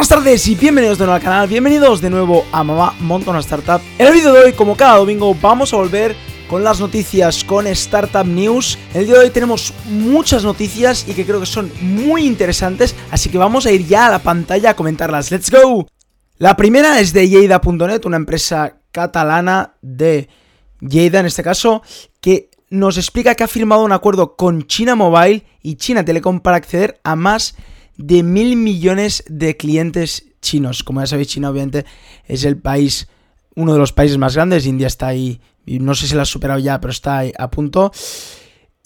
Buenas tardes y bienvenidos de nuevo al canal, bienvenidos de nuevo a Mamá Monta Startup. En el vídeo de hoy, como cada domingo, vamos a volver con las noticias con Startup News. En el día de hoy tenemos muchas noticias y que creo que son muy interesantes, así que vamos a ir ya a la pantalla a comentarlas. ¡Let's go! La primera es de Lleida.net, una empresa catalana de Lleida en este caso, que nos explica que ha firmado un acuerdo con China Mobile y China Telecom para acceder a más mil millones de clientes chinos. Como ya sabéis, China obviamente es el país, uno de los países más grandes. India está ahí, no sé si lo ha superado ya, pero está ahí a punto.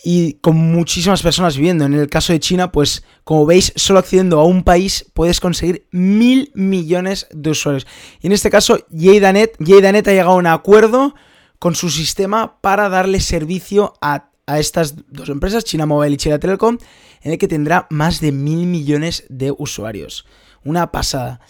Y con muchísimas personas viviendo. En el caso de China, pues como veis, solo accediendo a un país puedes conseguir mil millones de usuarios. Y en este caso, Yeidanet ha llegado a un acuerdo con su sistema para darle servicio a, a estas dos empresas, China Mobile y China Telecom, en el que tendrá más de mil millones de usuarios. Una pasada.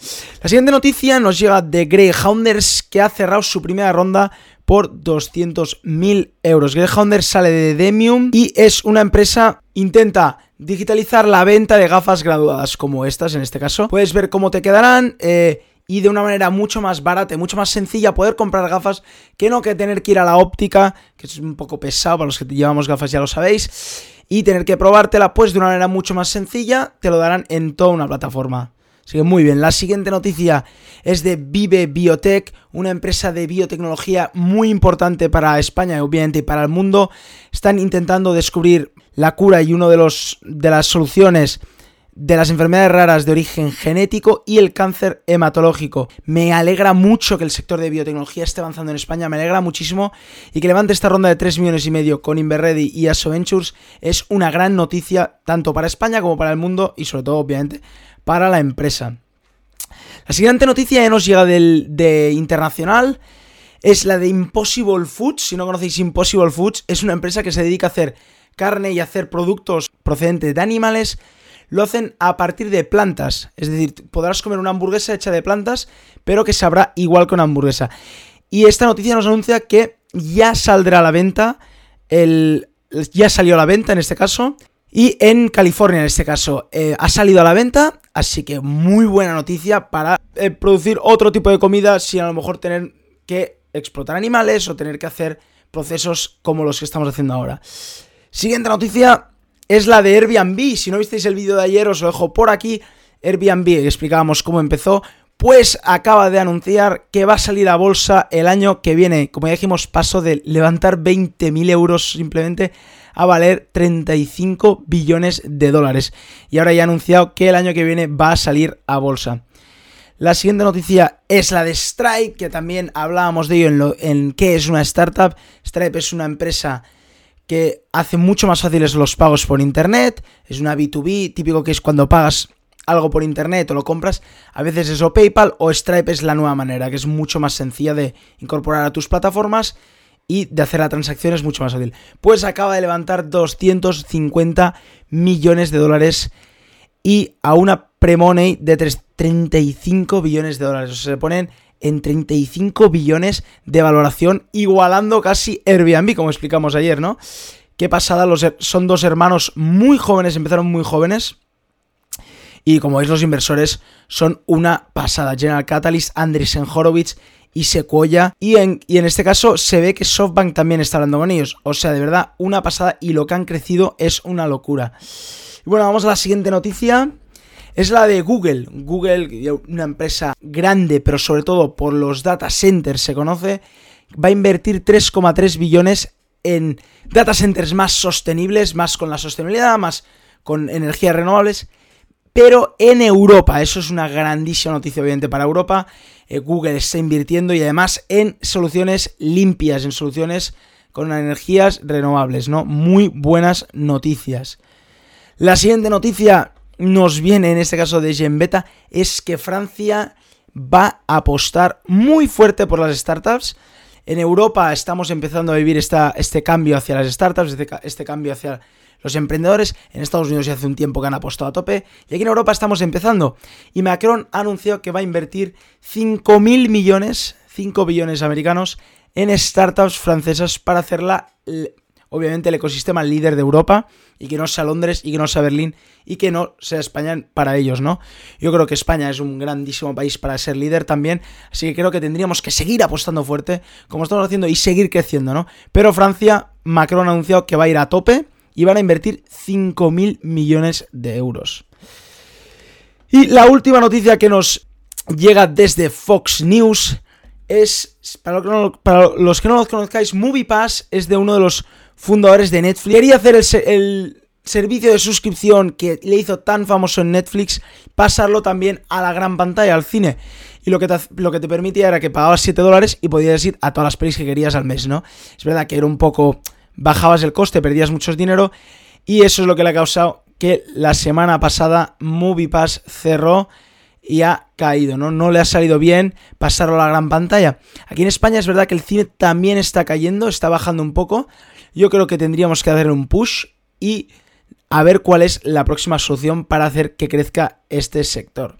La siguiente noticia nos llega de Greyhounders que ha cerrado su primera ronda por 200.000 euros. Greyhounders sale de Demium y es una empresa, intenta digitalizar la venta de gafas graduadas como estas en este caso. Puedes ver cómo te quedarán. Eh, y de una manera mucho más barata y mucho más sencilla poder comprar gafas que no que tener que ir a la óptica, que es un poco pesado para los que llevamos gafas ya lo sabéis y tener que probártela pues de una manera mucho más sencilla, te lo darán en toda una plataforma. Así que muy bien, la siguiente noticia es de Vive Biotech, una empresa de biotecnología muy importante para España y obviamente para el mundo. Están intentando descubrir la cura y una de, de las soluciones de las enfermedades raras de origen genético y el cáncer hematológico. Me alegra mucho que el sector de biotecnología esté avanzando en España, me alegra muchísimo y que levante esta ronda de 3 millones y medio con Inverready y Aso Ventures es una gran noticia tanto para España como para el mundo y sobre todo obviamente para la empresa. La siguiente noticia ya nos llega del, de internacional es la de Impossible Foods. Si no conocéis Impossible Foods, es una empresa que se dedica a hacer carne y a hacer productos procedentes de animales lo hacen a partir de plantas. Es decir, podrás comer una hamburguesa hecha de plantas, pero que sabrá igual que una hamburguesa. Y esta noticia nos anuncia que ya saldrá a la venta, el, ya salió a la venta en este caso, y en California en este caso eh, ha salido a la venta, así que muy buena noticia para eh, producir otro tipo de comida sin a lo mejor tener que explotar animales o tener que hacer procesos como los que estamos haciendo ahora. Siguiente noticia, es la de Airbnb. Si no visteis el vídeo de ayer, os lo dejo por aquí. Airbnb, explicábamos cómo empezó, pues acaba de anunciar que va a salir a bolsa el año que viene. Como ya dijimos, paso de levantar 20.000 euros simplemente a valer 35 billones de dólares. Y ahora ya ha anunciado que el año que viene va a salir a bolsa. La siguiente noticia es la de Stripe, que también hablábamos de ello en, lo, en qué es una startup. Stripe es una empresa que hace mucho más fáciles los pagos por internet. Es una B2B, típico que es cuando pagas algo por internet o lo compras, a veces es PayPal o Stripe es la nueva manera, que es mucho más sencilla de incorporar a tus plataformas y de hacer la transacción es mucho más fácil. Pues acaba de levantar 250 millones de dólares y a una pre-money de 35 billones de dólares. O sea, se ponen en 35 billones de valoración, igualando casi Airbnb, como explicamos ayer, ¿no? Qué pasada, los, son dos hermanos muy jóvenes, empezaron muy jóvenes. Y como veis, los inversores son una pasada. General Catalyst, Andreessen Horowitz y Sequoia. Y en, y en este caso se ve que SoftBank también está hablando con ellos. O sea, de verdad, una pasada. Y lo que han crecido es una locura. Y bueno, vamos a la siguiente noticia es la de Google. Google, una empresa grande, pero sobre todo por los data centers se conoce, va a invertir 3,3 billones en data centers más sostenibles, más con la sostenibilidad, más con energías renovables, pero en Europa. Eso es una grandísima noticia, obviamente, para Europa. Eh, Google está invirtiendo y además en soluciones limpias, en soluciones con energías renovables, ¿no? Muy buenas noticias. La siguiente noticia nos viene en este caso de Genbeta es que Francia va a apostar muy fuerte por las startups. En Europa estamos empezando a vivir esta, este cambio hacia las startups, este, este, cambio hacia los emprendedores. En Estados Unidos ya hace un tiempo que han apostado a tope. Y aquí en Europa estamos empezando. Y Macron ha anunciado que va a invertir 5.000 millones, 5 billones americanos, en startups francesas para hacerla obviamente el ecosistema líder de Europa y que no sea Londres y que no sea Berlín y que no sea España para ellos, ¿no? Yo creo que España es un grandísimo país para ser líder también, así que creo que tendríamos que seguir apostando fuerte como estamos haciendo y seguir creciendo, ¿no? Pero Francia, Macron ha anunciado que va a ir a tope y van a invertir 5.000 millones de euros. Y la última noticia que nos llega desde Fox News es, para, los que no los conozcáis, MoviePass es de uno de los fundadores de Netflix. Quería hacer el, servicio de suscripción que le hizo tan famoso en Netflix, pasarlo también a la gran pantalla, al cine. Y lo que te, lo que te permitía era que pagabas 7 dólares y podías ir a todas las pelis que querías al mes, ¿no? Es verdad que era un poco... Bajabas el coste, perdías mucho dinero y eso es lo que le ha causado que la semana pasada MoviePass cerró y ha caído, ¿no? No le ha salido bien pasarlo a la gran pantalla. Aquí en España es verdad que el cine también está cayendo, está bajando un poco. Yo creo que tendríamos que hacer un push y a ver cuál es la próxima solución para hacer que crezca este sector.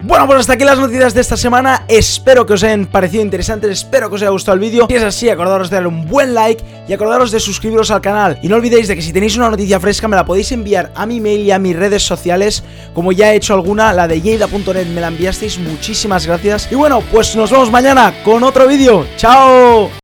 Bueno, pues hasta aquí las noticias de esta semana. Espero que os hayan parecido interesantes, espero que os haya gustado el vídeo. Si es así, acordaros de darle un buen like y acordaros de suscribiros al canal. Y no olvidéis de que si tenéis una noticia fresca me la podéis enviar a mi mail y a mis redes sociales, como ya he hecho alguna, la de yeida.net me la enviasteis. Muchísimas gracias. Y bueno, pues nos vemos mañana con otro vídeo. ¡Chao!